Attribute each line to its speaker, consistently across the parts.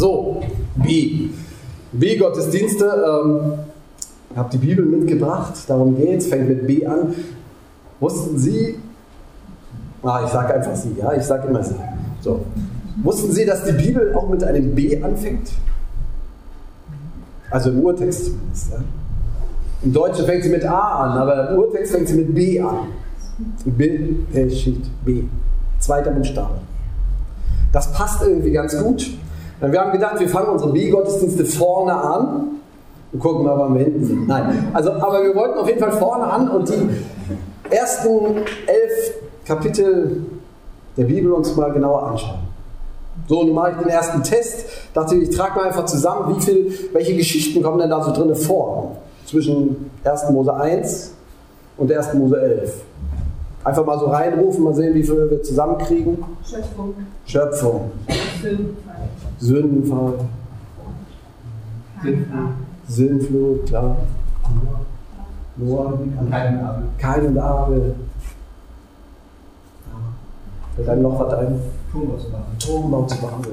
Speaker 1: So, B. B-Gottesdienste. Ähm, ich habe die Bibel mitgebracht, darum geht es, fängt mit B an. Wussten Sie, ah, ich sage einfach Sie, ja, ich sage immer Sie. So. Wussten Sie, dass die Bibel auch mit einem B anfängt? Also im Urtext zumindest. Ja? Im Deutschen fängt sie mit A an, aber im Urtext fängt sie mit B an. Bereshit, B. Zweiter Buchstabe. Das passt irgendwie ganz gut. Wir haben gedacht, wir fangen unsere B-Gottesdienste vorne an und gucken mal, wann wir hinten sind. Nein, also, aber wir wollten auf jeden Fall vorne an und die ersten elf Kapitel der Bibel uns mal genauer anschauen. So, nun mache ich den ersten Test. Dachte ich, ich trage mal einfach zusammen, wie viel, welche Geschichten kommen denn da so drin vor? Zwischen 1. Mose 1 und 1. Mose 11. Einfach mal so reinrufen, mal sehen, wie viel wir zusammenkriegen.
Speaker 2: Schöpfung.
Speaker 1: Schöpfung.
Speaker 2: Sündenfall.
Speaker 1: Sündenfall.
Speaker 2: Sintflut,
Speaker 1: klar. Noah.
Speaker 3: Kein Abel.
Speaker 1: Kain und Abel. Fällt einem noch was ein?
Speaker 3: Turm was machen.
Speaker 1: Turmbau zu Babel.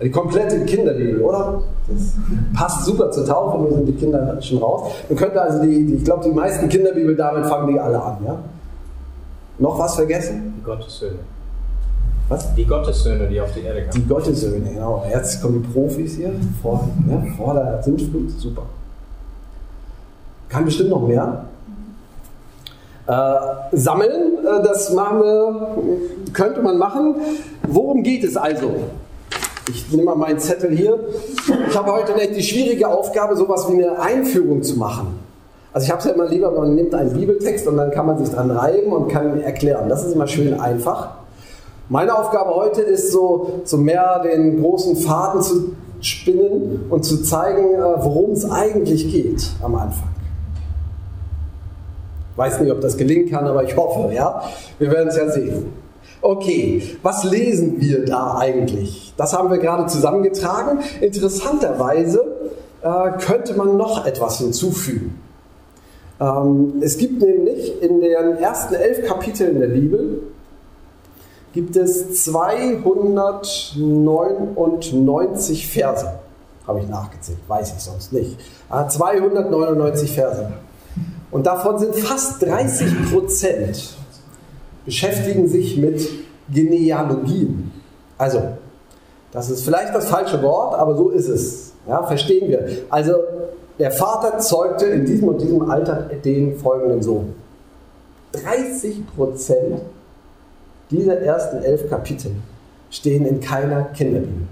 Speaker 1: Die komplette Kinderbibel, oder? Das passt super zur Taufe, nur sind die Kinder schon raus. Man könnte also die, die ich glaube, die meisten Kinderbibel damit fangen die alle an, ja? Noch was vergessen?
Speaker 4: Die Gottessöhne.
Speaker 1: Was?
Speaker 4: Die Gottessöhne, die auf die Erde kamen.
Speaker 1: Die Gottessöhne, genau. Jetzt kommen die Profis hier vor, ja, vor der Sintflut, super. Kann bestimmt noch mehr. Äh, sammeln, äh, das machen wir, könnte man machen. Worum geht es also? Ich nehme mal meinen Zettel hier. Ich habe heute echt die schwierige Aufgabe, sowas wie eine Einführung zu machen. Also ich habe es ja immer lieber, man nimmt einen Bibeltext und dann kann man sich dran reiben und kann erklären. Das ist immer schön einfach. Meine Aufgabe heute ist so, so mehr den großen Faden zu spinnen und zu zeigen, äh, worum es eigentlich geht am Anfang. Weiß nicht, ob das gelingen kann, aber ich hoffe, ja. Wir werden es ja sehen. Okay, was lesen wir da eigentlich? Das haben wir gerade zusammengetragen. Interessanterweise äh, könnte man noch etwas hinzufügen. Ähm, es gibt nämlich in den ersten elf Kapiteln der Bibel gibt es 299 Verse. Habe ich nachgezählt, weiß ich sonst nicht. Ah, 299 Verse. Und davon sind fast 30 Prozent beschäftigen sich mit Genealogien. Also, das ist vielleicht das falsche Wort, aber so ist es. Ja, verstehen wir. Also, der Vater zeugte in diesem und diesem Alter den folgenden Sohn. 30 Prozent dieser ersten elf Kapitel stehen in keiner Kinderbibel.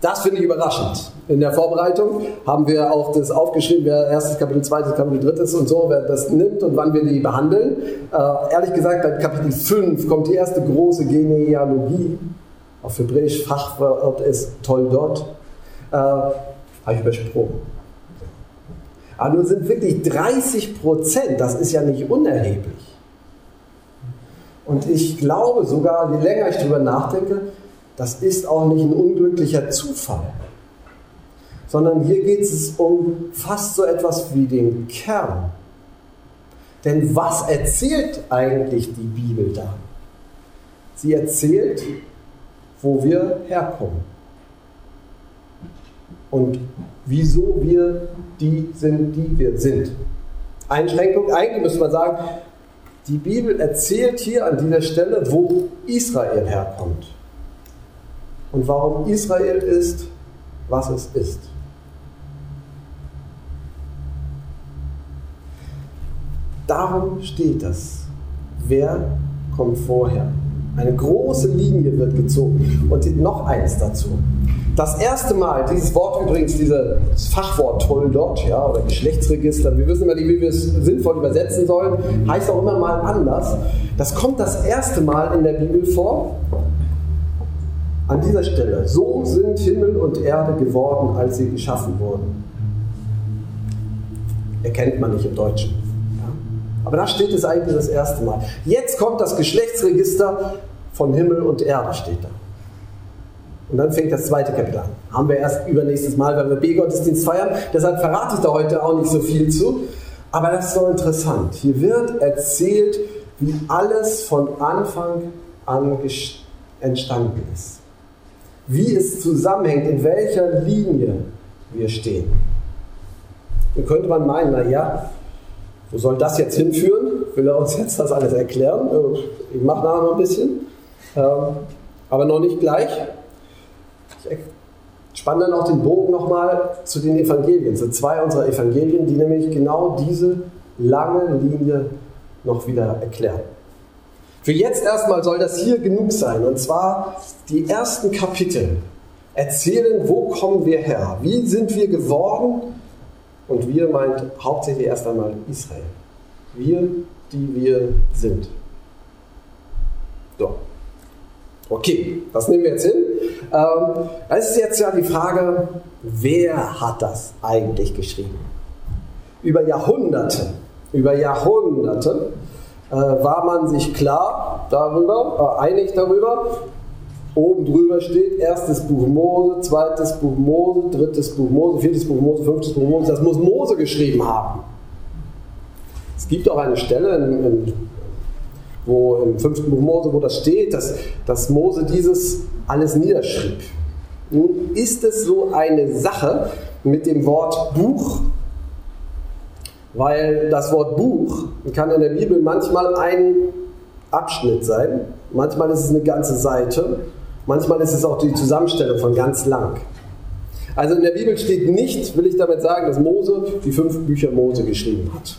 Speaker 1: Das finde ich überraschend. In der Vorbereitung haben wir auch das aufgeschrieben, wer erstes Kapitel, zweites Kapitel, drittes und so, wer das nimmt und wann wir die behandeln. Äh, ehrlich gesagt, bei Kapitel 5 kommt die erste große Genealogie. Auf Hebräisch Fachwort ist Toldot. Äh, Habe ich übersprungen. Aber nur sind wirklich 30 Prozent, das ist ja nicht unerheblich. Und ich glaube sogar, je länger ich darüber nachdenke, das ist auch nicht ein unglücklicher Zufall, sondern hier geht es um fast so etwas wie den Kern. Denn was erzählt eigentlich die Bibel da? Sie erzählt, wo wir herkommen und wieso wir die sind, die wir sind. Einschränkung, eigentlich müsste man sagen, die Bibel erzählt hier an dieser Stelle, wo Israel herkommt und warum Israel ist, was es ist. Darum steht das. Wer kommt vorher? Eine große Linie wird gezogen. Und noch eins dazu. Das erste Mal, dieses Wort übrigens, dieses Fachwort Toldot, ja, oder Geschlechtsregister, wir wissen immer nicht, wie wir es sinnvoll übersetzen sollen, heißt auch immer mal anders. Das kommt das erste Mal in der Bibel vor, an dieser Stelle, so sind Himmel und Erde geworden, als sie geschaffen wurden. Erkennt man nicht im Deutschen. Aber da steht es eigentlich das erste Mal. Jetzt kommt das Geschlechtsregister von Himmel und Erde, steht da. Und dann fängt das zweite Kapitel an. Haben wir erst übernächstes Mal, wenn wir B-Gottesdienst feiern. Deshalb verrate ich da heute auch nicht so viel zu. Aber das ist so interessant. Hier wird erzählt, wie alles von Anfang an entstanden ist. Wie es zusammenhängt, in welcher Linie wir stehen. Dann könnte man meinen, naja, wo soll das jetzt hinführen? Will er uns jetzt das alles erklären? Ich mache nachher noch ein bisschen. Ähm, aber noch nicht gleich. Ich spanne dann auch den Bogen nochmal zu den Evangelien, zu zwei unserer Evangelien, die nämlich genau diese lange Linie noch wieder erklären. Für jetzt erstmal soll das hier genug sein. Und zwar die ersten Kapitel erzählen, wo kommen wir her? Wie sind wir geworden? Und wir meint hauptsächlich erst einmal Israel. Wir, die wir sind. So. Okay, das nehmen wir jetzt hin. Ähm, da ist jetzt ja die Frage, wer hat das eigentlich geschrieben? Über Jahrhunderte, über Jahrhunderte äh, war man sich klar darüber, äh, einig darüber. Oben drüber steht erstes Buch Mose, zweites Buch Mose, drittes Buch Mose, viertes Buch Mose, fünftes Buch Mose. Das muss Mose geschrieben haben. Es gibt auch eine Stelle in, in wo im fünften Buch Mose, wo das steht, dass, dass Mose dieses alles niederschrieb. Nun ist es so eine Sache mit dem Wort Buch, weil das Wort Buch kann in der Bibel manchmal ein Abschnitt sein, manchmal ist es eine ganze Seite, manchmal ist es auch die Zusammenstellung von ganz lang. Also in der Bibel steht nicht, will ich damit sagen, dass Mose die fünf Bücher Mose geschrieben hat.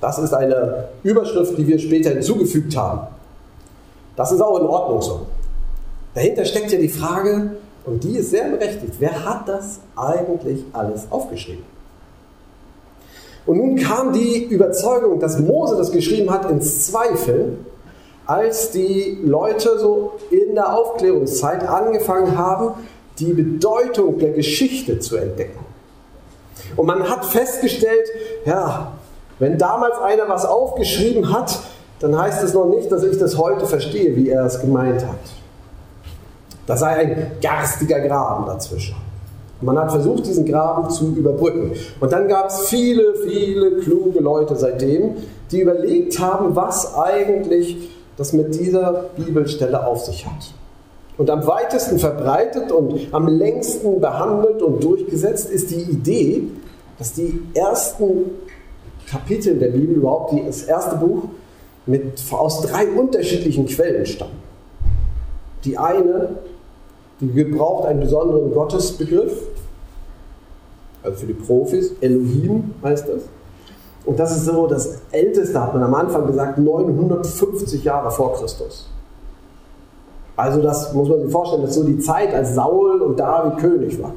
Speaker 1: Das ist eine Überschrift, die wir später hinzugefügt haben. Das ist auch in Ordnung so. Dahinter steckt ja die Frage, und die ist sehr berechtigt, wer hat das eigentlich alles aufgeschrieben? Und nun kam die Überzeugung, dass Mose das geschrieben hat, ins Zweifel, als die Leute so in der Aufklärungszeit angefangen haben, die Bedeutung der Geschichte zu entdecken. Und man hat festgestellt, ja, wenn damals einer was aufgeschrieben hat, dann heißt es noch nicht, dass ich das heute verstehe, wie er es gemeint hat. Da sei ein garstiger Graben dazwischen. man hat versucht, diesen Graben zu überbrücken. Und dann gab es viele, viele kluge Leute seitdem, die überlegt haben, was eigentlich das mit dieser Bibelstelle auf sich hat. Und am weitesten verbreitet und am längsten behandelt und durchgesetzt ist die Idee, dass die ersten Kapiteln der Bibel, überhaupt das erste Buch, mit, aus drei unterschiedlichen Quellen stammen. Die eine, die gebraucht einen besonderen Gottesbegriff, also für die Profis, Elohim heißt das. Und das ist so das älteste, hat man am Anfang gesagt, 950 Jahre vor Christus. Also das muss man sich vorstellen, das ist so die Zeit, als Saul und David König waren.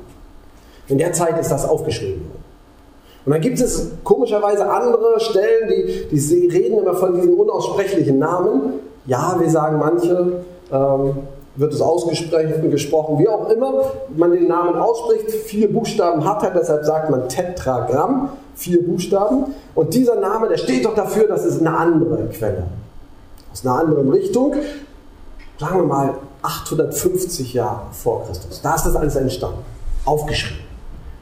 Speaker 1: In der Zeit ist das aufgeschrieben worden. Und dann gibt es komischerweise andere Stellen, die, die reden immer von diesem unaussprechlichen Namen. Ja, wir sagen manche, ähm, wird es ausgesprochen, gesprochen, wie auch immer man den Namen ausspricht. Vier Buchstaben hat er, deshalb sagt man Tetragramm, vier Buchstaben. Und dieser Name, der steht doch dafür, dass es eine andere Quelle aus einer anderen Richtung, sagen wir mal 850 Jahre vor Christus. Da ist das alles entstanden, aufgeschrieben.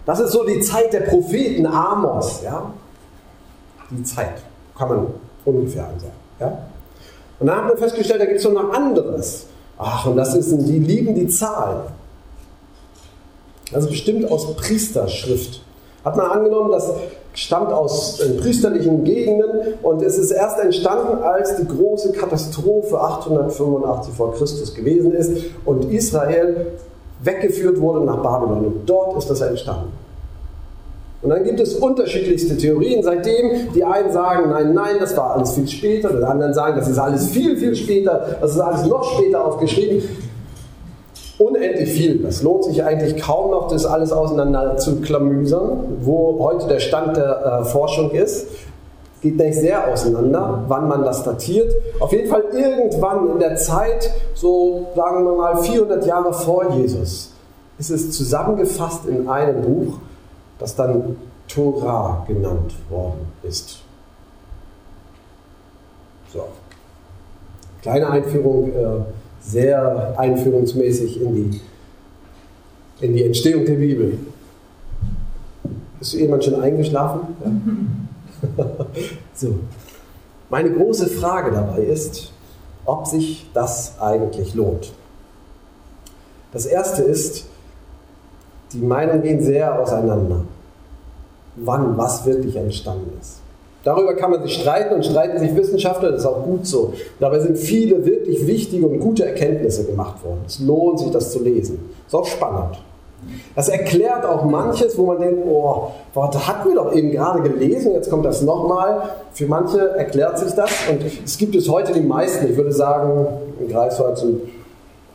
Speaker 1: Das ist so die Zeit der Propheten Amos. Ja? Die Zeit, kann man ungefähr sagen. Ja? Und dann haben wir festgestellt, da gibt es noch anderes. Ach, und das ist, die lieben die Zahlen. Also bestimmt aus Priesterschrift. Hat man angenommen, das stammt aus äh, priesterlichen Gegenden und es ist erst entstanden, als die große Katastrophe 885 vor Christus gewesen ist und Israel weggeführt wurde nach Babylon. Und dort ist das entstanden. Und dann gibt es unterschiedlichste Theorien seitdem. Die einen sagen, nein, nein, das war alles viel später. Die anderen sagen, das ist alles viel, viel später. Das ist alles noch später aufgeschrieben. Unendlich viel. Das lohnt sich eigentlich kaum noch, das alles auseinander zu klamüsern, wo heute der Stand der äh, Forschung ist geht nicht sehr auseinander, wann man das datiert. Auf jeden Fall irgendwann in der Zeit, so sagen wir mal 400 Jahre vor Jesus, ist es zusammengefasst in einem Buch, das dann Torah genannt worden ist. So. Kleine Einführung, äh, sehr einführungsmäßig in die, in die Entstehung der Bibel. Ist jemand schon eingeschlafen? Ja? so. Meine große Frage dabei ist, ob sich das eigentlich lohnt. Das erste ist, die Meinungen gehen sehr auseinander, wann was wirklich entstanden ist. Darüber kann man sich streiten und streiten sich Wissenschaftler, das ist auch gut so. Dabei sind viele wirklich wichtige und gute Erkenntnisse gemacht worden. Es lohnt sich, das zu lesen. Ist auch spannend. Das erklärt auch manches, wo man denkt, oh, warte, hatten wir doch eben gerade gelesen, jetzt kommt das nochmal. Für manche erklärt sich das und es gibt es heute die meisten, ich würde sagen, in Greifswald sind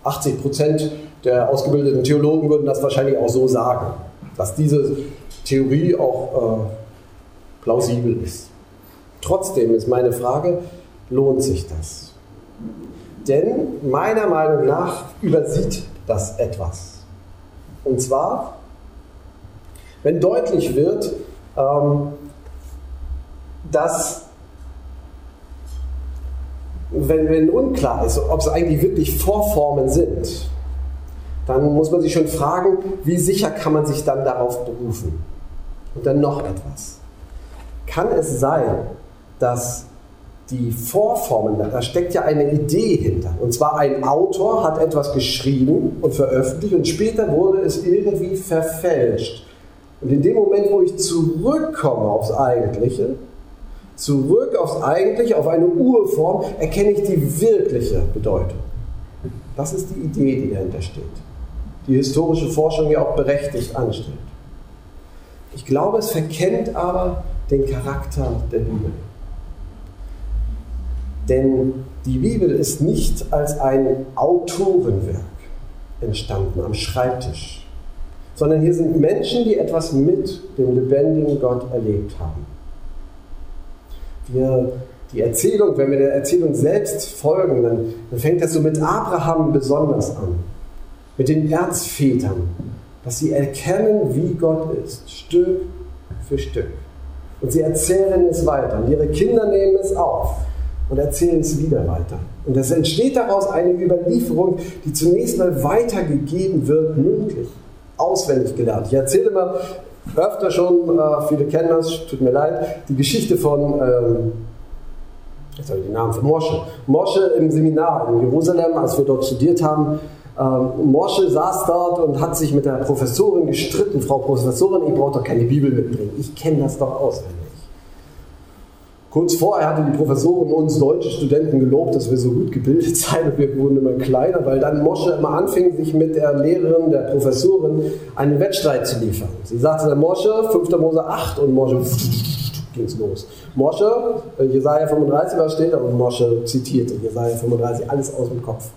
Speaker 1: 80 Prozent der ausgebildeten Theologen würden das wahrscheinlich auch so sagen, dass diese Theorie auch äh, plausibel ist. Trotzdem ist meine Frage, lohnt sich das? Denn meiner Meinung nach übersieht das etwas. Und zwar, wenn deutlich wird, ähm, dass wenn, wenn unklar ist, ob es eigentlich wirklich Vorformen sind, dann muss man sich schon fragen, wie sicher kann man sich dann darauf berufen? Und dann noch etwas. Kann es sein, dass die Vorformen, da steckt ja eine Idee hinter. Und zwar ein Autor hat etwas geschrieben und veröffentlicht und später wurde es irgendwie verfälscht. Und in dem Moment, wo ich zurückkomme aufs Eigentliche, zurück aufs Eigentliche, auf eine Urform, erkenne ich die wirkliche Bedeutung. Das ist die Idee, die dahinter steht. Die historische Forschung ja auch berechtigt anstellt. Ich glaube, es verkennt aber den Charakter der Bibel. Denn die Bibel ist nicht als ein Autorenwerk entstanden am Schreibtisch, sondern hier sind Menschen, die etwas mit dem lebendigen Gott erlebt haben. Wir, die Erzählung, wenn wir der Erzählung selbst folgen, dann, dann fängt das so mit Abraham besonders an, mit den Erzvätern, dass sie erkennen, wie Gott ist, Stück für Stück. Und sie erzählen es weiter und ihre Kinder nehmen es auf und erzählen es wieder weiter. Und es entsteht daraus eine Überlieferung, die zunächst mal weitergegeben wird, mündlich, auswendig gelernt. Ich erzähle immer öfter schon, äh, viele kennen das, tut mir leid, die Geschichte von, ähm, jetzt habe ich den Namen von Mosche. Mosche im Seminar in Jerusalem, als wir dort studiert haben. Ähm, Mosche saß dort und hat sich mit der Professorin gestritten. Frau Professorin, ich brauche doch keine Bibel mitbringen. Ich kenne das doch auswendig. Kurz vorher hatte die Professorin uns deutsche Studenten gelobt, dass wir so gut gebildet seien und wir wurden immer kleiner, weil dann Mosche immer anfing, sich mit der Lehrerin, der Professorin einen Wettstreit zu liefern. Sie sagte dann Mosche, 5. Mose 8 und Mosche ging es los. Mosche, äh, Jesaja 35, was steht da? Und Mosche zitierte Jesaja 35, alles aus dem Kopf.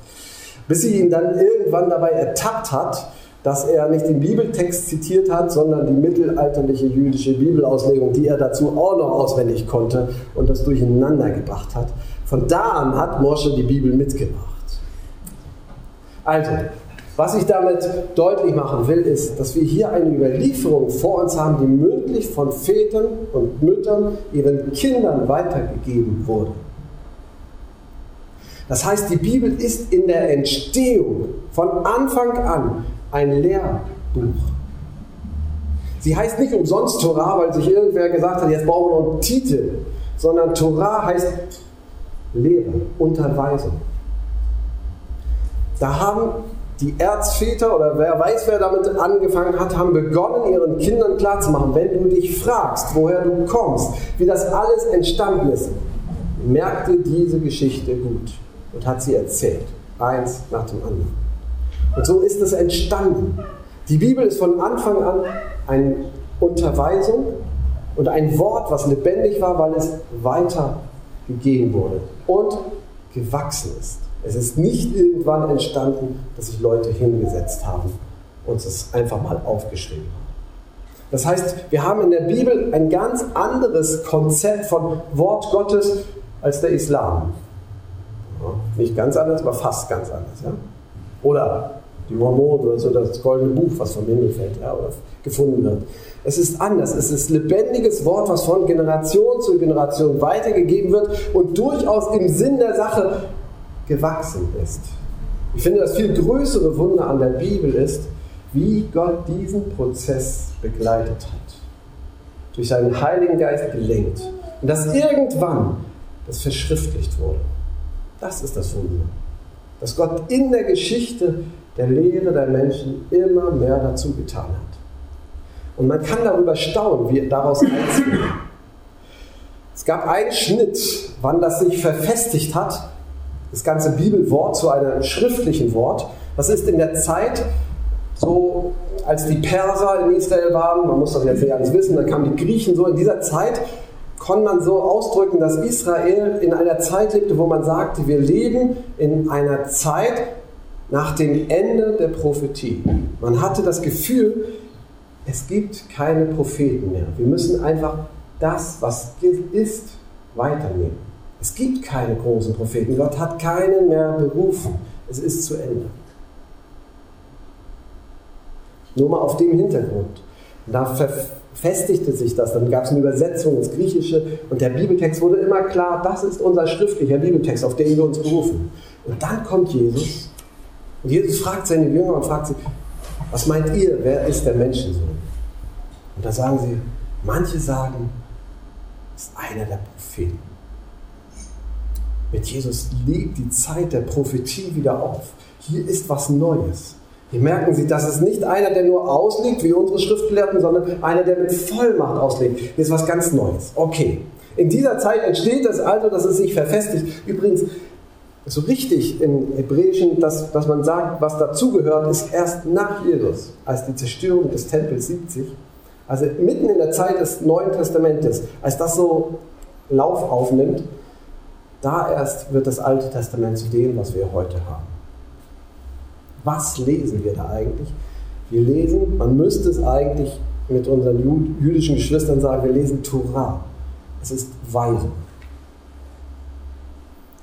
Speaker 1: Bis sie ihn dann irgendwann dabei ertappt hat, dass er nicht den Bibeltext zitiert hat, sondern die mittelalterliche jüdische Bibelauslegung, die er dazu auch noch auswendig konnte und das durcheinander gebracht hat. Von da an hat Mosche die Bibel mitgebracht. Also, was ich damit deutlich machen will, ist, dass wir hier eine Überlieferung vor uns haben, die mündlich von Vätern und Müttern ihren Kindern weitergegeben wurde. Das heißt, die Bibel ist in der Entstehung von Anfang an ein Lehrbuch. Sie heißt nicht umsonst Torah, weil sich irgendwer gesagt hat, jetzt brauchen wir noch einen Titel, sondern Torah heißt Lehre, Unterweisung. Da haben die Erzväter oder wer weiß, wer damit angefangen hat, haben begonnen, ihren Kindern klarzumachen, wenn du dich fragst, woher du kommst, wie das alles entstanden ist, merkte diese Geschichte gut und hat sie erzählt, eins nach dem anderen. Und so ist es entstanden. Die Bibel ist von Anfang an eine Unterweisung und ein Wort, was lebendig war, weil es weitergegeben wurde und gewachsen ist. Es ist nicht irgendwann entstanden, dass sich Leute hingesetzt haben und es einfach mal aufgeschrieben haben. Das heißt, wir haben in der Bibel ein ganz anderes Konzept von Wort Gottes als der Islam. Nicht ganz anders, aber fast ganz anders. Ja? Oder die Mormonen oder so, das goldene Buch, was vom Himmel fällt ja, oder gefunden wird. Es ist anders. Es ist lebendiges Wort, was von Generation zu Generation weitergegeben wird und durchaus im Sinn der Sache gewachsen ist. Ich finde, das viel größere Wunder an der Bibel ist, wie Gott diesen Prozess begleitet hat. Durch seinen Heiligen Geist gelenkt. Und dass irgendwann das verschriftlicht wurde. Das ist das Wunder. Dass Gott in der Geschichte der Lehre der Menschen immer mehr dazu getan hat. Und man kann darüber staunen, wie daraus eins wird. Es gab einen Schnitt, wann das sich verfestigt hat, das ganze Bibelwort zu einem schriftlichen Wort. Das ist in der Zeit, so als die Perser in Israel waren, man muss das jetzt nicht alles wissen, dann kamen die Griechen, so in dieser Zeit konnte man so ausdrücken, dass Israel in einer Zeit lebte, wo man sagte, wir leben in einer Zeit nach dem Ende der Prophetie. Man hatte das Gefühl, es gibt keine Propheten mehr. Wir müssen einfach das, was ist, weiternehmen. Es gibt keine großen Propheten. Gott hat keinen mehr berufen. Es ist zu Ende. Nur mal auf dem Hintergrund. Da verfestigte sich das. Dann gab es eine Übersetzung ins Griechische und der Bibeltext wurde immer klar, das ist unser schriftlicher Bibeltext, auf den wir uns berufen. Und dann kommt Jesus und Jesus fragt seine Jünger und fragt sie, was meint ihr, wer ist der Menschensohn? Und da sagen sie, manche sagen, ist einer der Propheten. Mit Jesus lebt die Zeit der Prophetie wieder auf. Hier ist was Neues. Hier merken Sie, das ist nicht einer, der nur auslegt, wie unsere Schriftgelehrten, sondern einer, der mit Vollmacht auslegt. Hier ist was ganz Neues. Okay. In dieser Zeit entsteht es also, dass es sich verfestigt. Übrigens, so richtig im Hebräischen, dass, dass man sagt, was dazugehört, ist erst nach Jesus, als die Zerstörung des Tempels 70. Also mitten in der Zeit des Neuen Testamentes, als das so Lauf aufnimmt, da erst wird das Alte Testament zu dem, was wir heute haben. Was lesen wir da eigentlich? Wir lesen, man müsste es eigentlich mit unseren jüdischen Geschwistern sagen, wir lesen Torah. Es ist Weisung.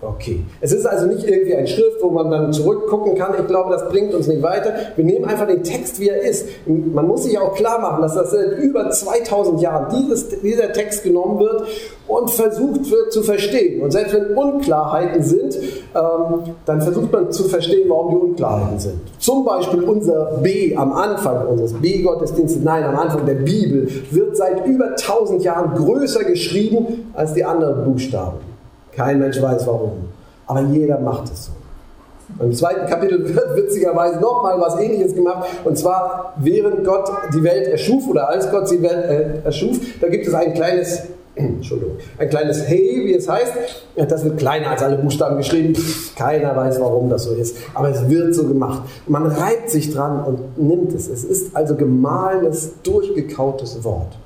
Speaker 1: Okay. Es ist also nicht irgendwie ein Schrift, wo man dann zurückgucken kann. Ich glaube, das bringt uns nicht weiter. Wir nehmen einfach den Text, wie er ist. Man muss sich auch klar machen, dass das seit über 2000 Jahren dieses, dieser Text genommen wird und versucht wird zu verstehen. Und selbst wenn Unklarheiten sind, ähm, dann versucht man zu verstehen, warum die Unklarheiten sind. Zum Beispiel unser B am Anfang unseres B-Gottesdienstes, nein, am Anfang der Bibel, wird seit über 1000 Jahren größer geschrieben als die anderen Buchstaben. Kein Mensch weiß warum. Aber jeder macht es so. Im zweiten Kapitel wird witzigerweise nochmal was ähnliches gemacht. Und zwar, während Gott die Welt erschuf oder als Gott die Welt äh, erschuf, da gibt es ein kleines, Entschuldigung, ein kleines Hey, wie es heißt. Das wird kleiner als alle Buchstaben geschrieben. Keiner weiß, warum das so ist. Aber es wird so gemacht. Man reibt sich dran und nimmt es. Es ist also gemahlenes, durchgekautes Wort.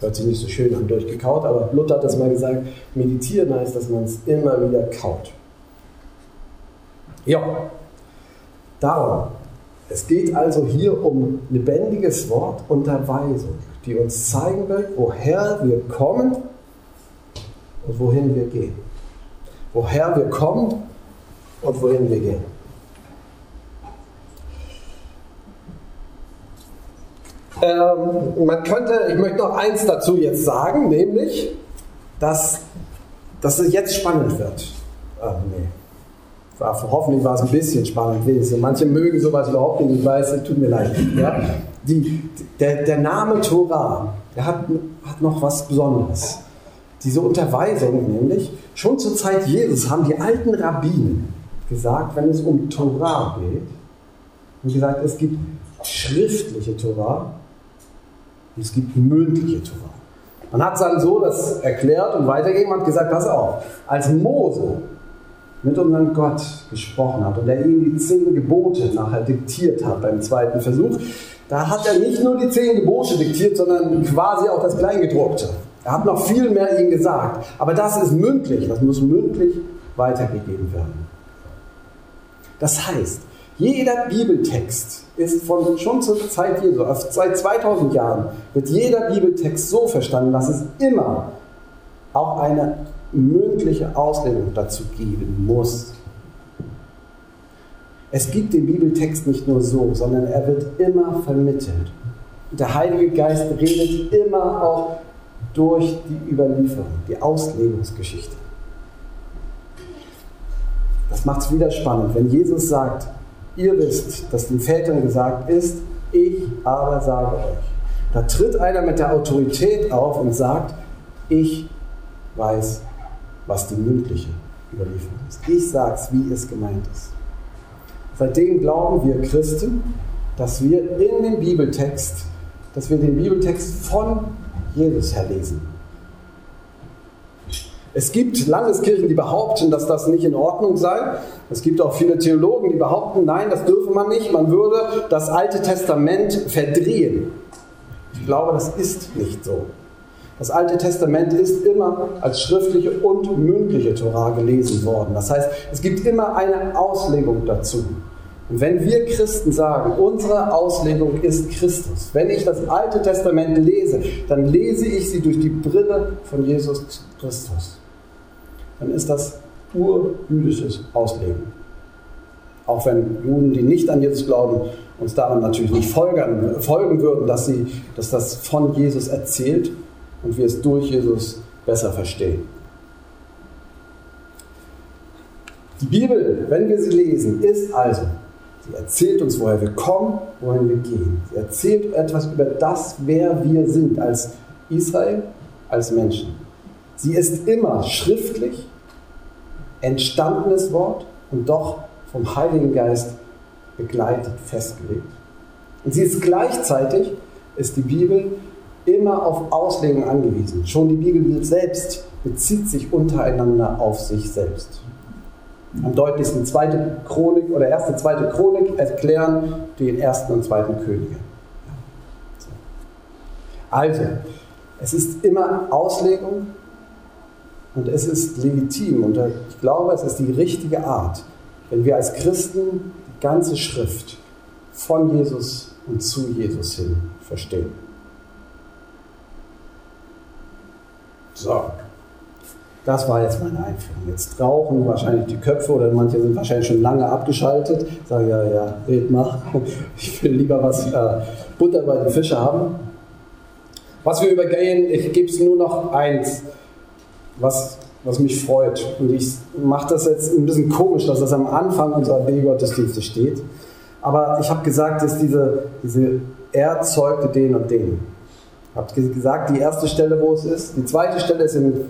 Speaker 1: Hört sich nicht so schön an, durchgekaut, aber Luther hat das mal gesagt, meditieren heißt, dass man es immer wieder kaut. Ja, darum. Es geht also hier um lebendiges Wort, Unterweisung, die uns zeigen will, woher wir kommen und wohin wir gehen. Woher wir kommen und wohin wir gehen. Ähm, man könnte, ich möchte noch eins dazu jetzt sagen, nämlich, dass, dass es jetzt spannend wird. Ah, nee. War, hoffentlich war es ein bisschen spannend. Wenigstens. Manche mögen sowas überhaupt nicht, ich weiß, tut mir leid. Ja? Die, der, der Name Torah, der hat, hat noch was Besonderes. Diese Unterweisung nämlich, schon zur Zeit Jesus haben die alten Rabbinen gesagt, wenn es um Torah geht, haben gesagt, es gibt schriftliche Torah es gibt mündliche Torah. Man hat dann so das erklärt und weitergegeben und gesagt, pass auf, als Mose mit unserem Gott gesprochen hat und er ihm die zehn Gebote nachher diktiert hat beim zweiten Versuch, da hat er nicht nur die zehn Gebote diktiert, sondern quasi auch das Kleingedruckte. Er hat noch viel mehr ihm gesagt. Aber das ist mündlich, das muss mündlich weitergegeben werden. Das heißt, jeder Bibeltext ist von schon zur Zeit Jesu, also seit 2000 Jahren, wird jeder Bibeltext so verstanden, dass es immer auch eine mündliche Auslegung dazu geben muss. Es gibt den Bibeltext nicht nur so, sondern er wird immer vermittelt. Der Heilige Geist redet immer auch durch die Überlieferung, die Auslegungsgeschichte. Das macht es wieder spannend, wenn Jesus sagt, ihr wisst, dass den Vätern gesagt ist, ich aber sage euch. Da tritt einer mit der Autorität auf und sagt, ich weiß was die mündliche Überlieferung ist. Ich sage es, wie es gemeint ist. Seitdem glauben wir Christen, dass wir in dem Bibeltext, dass wir den Bibeltext von Jesus her lesen. Es gibt Landeskirchen, die behaupten, dass das nicht in Ordnung sei. Es gibt auch viele Theologen, die behaupten, nein, das dürfe man nicht. Man würde das Alte Testament verdrehen. Ich glaube, das ist nicht so. Das Alte Testament ist immer als schriftliche und mündliche Torah gelesen worden. Das heißt, es gibt immer eine Auslegung dazu. Und wenn wir Christen sagen, unsere Auslegung ist Christus, wenn ich das Alte Testament lese, dann lese ich sie durch die Brille von Jesus Christus dann ist das urjüdisches Auslegen. Auch wenn Juden, die nicht an Jesus glauben, uns daran natürlich nicht folgen, folgen würden, dass, sie, dass das von Jesus erzählt und wir es durch Jesus besser verstehen. Die Bibel, wenn wir sie lesen, ist also, sie erzählt uns, woher wir kommen, wohin wir gehen. Sie erzählt etwas über das, wer wir sind als Israel, als Menschen. Sie ist immer schriftlich, entstandenes Wort und doch vom Heiligen Geist begleitet, festgelegt. Und sie ist gleichzeitig, ist die Bibel immer auf Auslegung angewiesen. Schon die Bibel selbst bezieht sich untereinander auf sich selbst. Am deutlichsten zweite Chronik oder erste, zweite Chronik erklären den ersten und zweiten Könige. Also, es ist immer Auslegung und es ist legitim und ich glaube, es ist die richtige Art, wenn wir als Christen die ganze Schrift von Jesus und zu Jesus hin verstehen. So, das war jetzt meine Einführung. Jetzt rauchen wahrscheinlich die Köpfe oder manche sind wahrscheinlich schon lange abgeschaltet. Sagen ja, ja, red mal. Ich will lieber was äh, Butter bei den Fische haben. Was wir übergehen, ich gebe es nur noch eins was, was mich freut. Und ich mache das jetzt ein bisschen komisch, dass das am Anfang unserer B-Gottesdienste steht. Aber ich habe gesagt, dass diese, diese er den und den. Ich habe gesagt, die erste Stelle, wo es ist. Die zweite Stelle ist im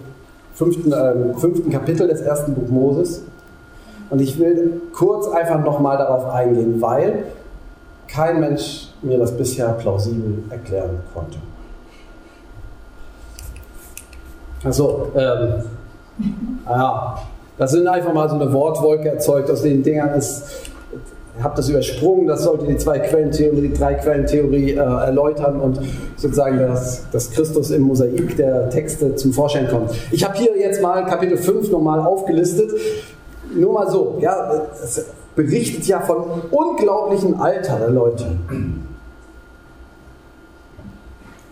Speaker 1: fünften, äh, fünften Kapitel des ersten Buch Moses. Und ich will kurz einfach nochmal darauf eingehen, weil kein Mensch mir das bisher plausibel erklären konnte. Achso, ähm, ja, das sind einfach mal so eine Wortwolke erzeugt aus den Dingern. Ist, ich habe das übersprungen, das sollte die zwei Quellentheorie, die drei Quellentheorie äh, erläutern und sozusagen, dass, dass Christus im Mosaik der Texte zum Vorschein kommt. Ich habe hier jetzt mal Kapitel 5 nochmal aufgelistet. Nur mal so, ja, es berichtet ja von unglaublichem Alter der Leute.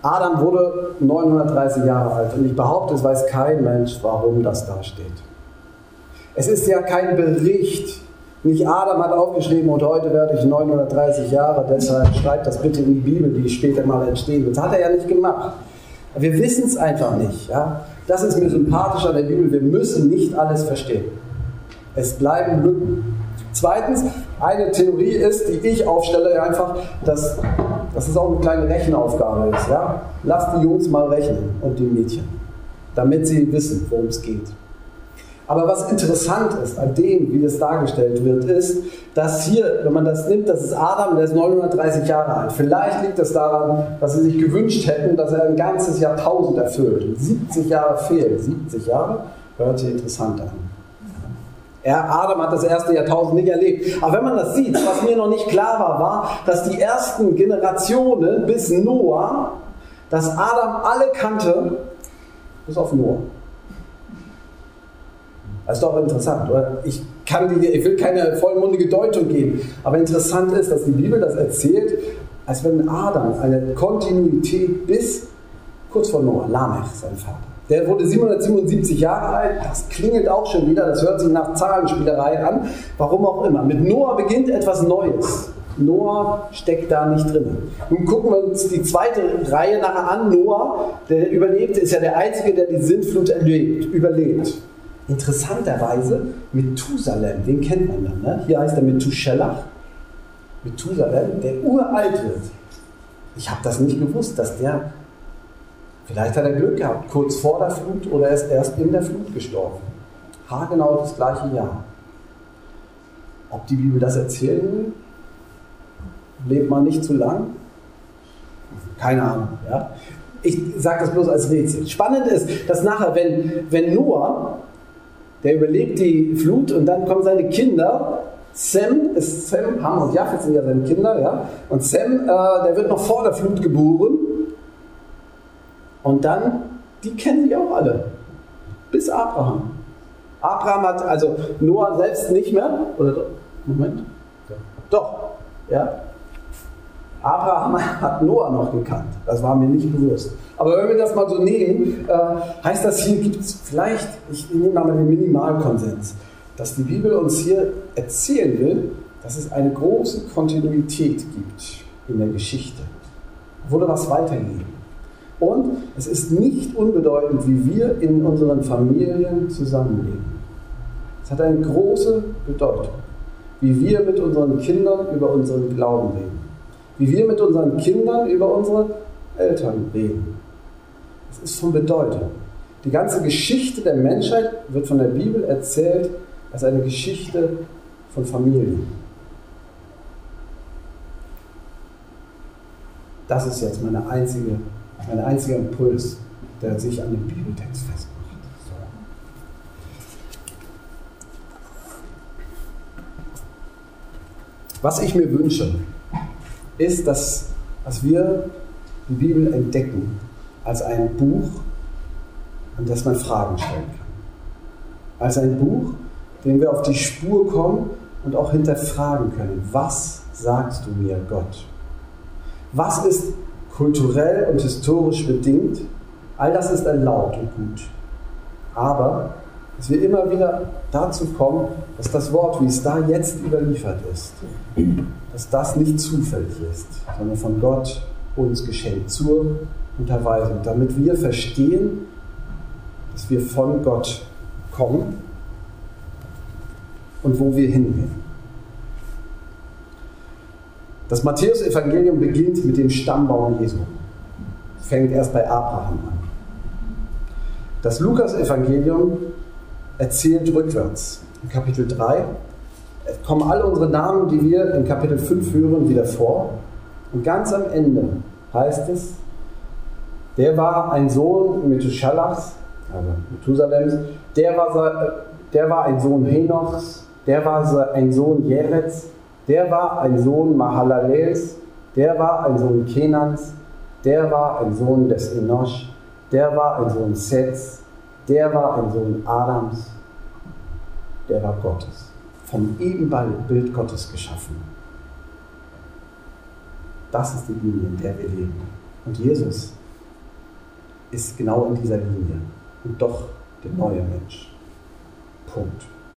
Speaker 1: Adam wurde 930 Jahre alt und ich behaupte, es weiß kein Mensch, warum das da steht. Es ist ja kein Bericht. Nicht Adam hat aufgeschrieben und heute werde ich 930 Jahre, deshalb schreibt das bitte in die Bibel, die später mal entstehen wird. Das hat er ja nicht gemacht. Wir wissen es einfach nicht. Ja? Das ist mir sympathisch an der Bibel. Wir müssen nicht alles verstehen. Es bleiben Lücken. Zweitens, eine Theorie ist, die ich aufstelle, einfach, dass, dass es auch eine kleine Rechenaufgabe ist. Ja? Lasst die Jungs mal rechnen und die Mädchen, damit sie wissen, worum es geht. Aber was interessant ist an dem, wie das dargestellt wird, ist, dass hier, wenn man das nimmt, das ist Adam, der ist 930 Jahre alt. Vielleicht liegt es daran, dass sie sich gewünscht hätten, dass er ein ganzes Jahrtausend erfüllt. 70 Jahre fehlen. 70 Jahre hört sich interessant an. Ja, Adam hat das erste Jahrtausend nicht erlebt. Aber wenn man das sieht, was mir noch nicht klar war, war, dass die ersten Generationen bis Noah, dass Adam alle kannte, bis auf Noah. Das ist doch interessant, oder? Ich, kann die, ich will keine vollmundige Deutung geben, aber interessant ist, dass die Bibel das erzählt, als wenn Adam eine Kontinuität bis kurz vor Noah, Lamech, sein Vater. Der wurde 777 Jahre alt, das klingelt auch schon wieder, das hört sich nach Zahlenspielerei an, warum auch immer. Mit Noah beginnt etwas Neues. Noah steckt da nicht drin. Nun gucken wir uns die zweite Reihe nachher an. Noah, der überlebt, ist ja der Einzige, der die Sintflut erlebt, überlebt. Interessanterweise Methusalem, den kennt man dann. Ne? Hier heißt er Methuselah. Methusalem, der uralt wird. Ich habe das nicht gewusst, dass der Vielleicht hat er Glück gehabt, kurz vor der Flut oder er ist erst in der Flut gestorben. Haargenau das gleiche Jahr. Ob die Bibel das erzählen will? Lebt man nicht zu lang? Keine Ahnung. Ja? Ich sage das bloß als Rätsel. Spannend ist, dass nachher, wenn, wenn Noah, der überlebt die Flut und dann kommen seine Kinder, Sem ist Sem, Ham und Japheth sind ja seine Kinder, ja. Und Sem, äh, der wird noch vor der Flut geboren. Und dann, die kennen die auch alle. Bis Abraham. Abraham hat, also Noah selbst nicht mehr, oder Moment. Doch, ja. Abraham hat Noah noch gekannt. Das war mir nicht bewusst. Aber wenn wir das mal so nehmen, äh, heißt das hier gibt es vielleicht, ich nehme mal den Minimalkonsens, dass die Bibel uns hier erzählen will, dass es eine große Kontinuität gibt in der Geschichte. Wurde was weitergegeben. Und es ist nicht unbedeutend, wie wir in unseren Familien zusammenleben. Es hat eine große Bedeutung, wie wir mit unseren Kindern über unseren Glauben reden, wie wir mit unseren Kindern über unsere Eltern reden. Es ist von Bedeutung. Die ganze Geschichte der Menschheit wird von der Bibel erzählt als eine Geschichte von Familien. Das ist jetzt meine einzige, mein einziger Impuls, der sich an dem Bibeltext festmacht. Was ich mir wünsche, ist, dass, dass wir die Bibel entdecken als ein Buch, an das man Fragen stellen kann. Als ein Buch, dem wir auf die Spur kommen und auch hinterfragen können. Was sagst du mir, Gott? Was ist kulturell und historisch bedingt? All das ist erlaubt und gut. Aber dass wir immer wieder dazu kommen, dass das Wort, wie es da jetzt überliefert ist, dass das nicht zufällig ist, sondern von Gott uns geschenkt zur Unterweisung, damit wir verstehen, dass wir von Gott kommen und wo wir hingehen. Das Matthäus-Evangelium beginnt mit dem Stammbaum Jesu. Fängt erst bei Abraham an. Das Lukas-Evangelium erzählt rückwärts. In Kapitel 3 kommen alle unsere Namen, die wir in Kapitel 5 hören, wieder vor. Und ganz am Ende heißt es, der war ein Sohn Methuselachs, also Methusalems, der war, der war ein Sohn Henochs, der war ein Sohn Jerets, der war ein Sohn Mahalalels, der war ein Sohn Kenans, der war ein Sohn des Enosh, der war ein Sohn Seths, der war ein Sohn Adams, der war Gottes, vom Ebenbild Gottes geschaffen. Das ist die Linie, in der wir leben. Und Jesus ist genau in dieser Linie und doch der neue Mensch. Punkt.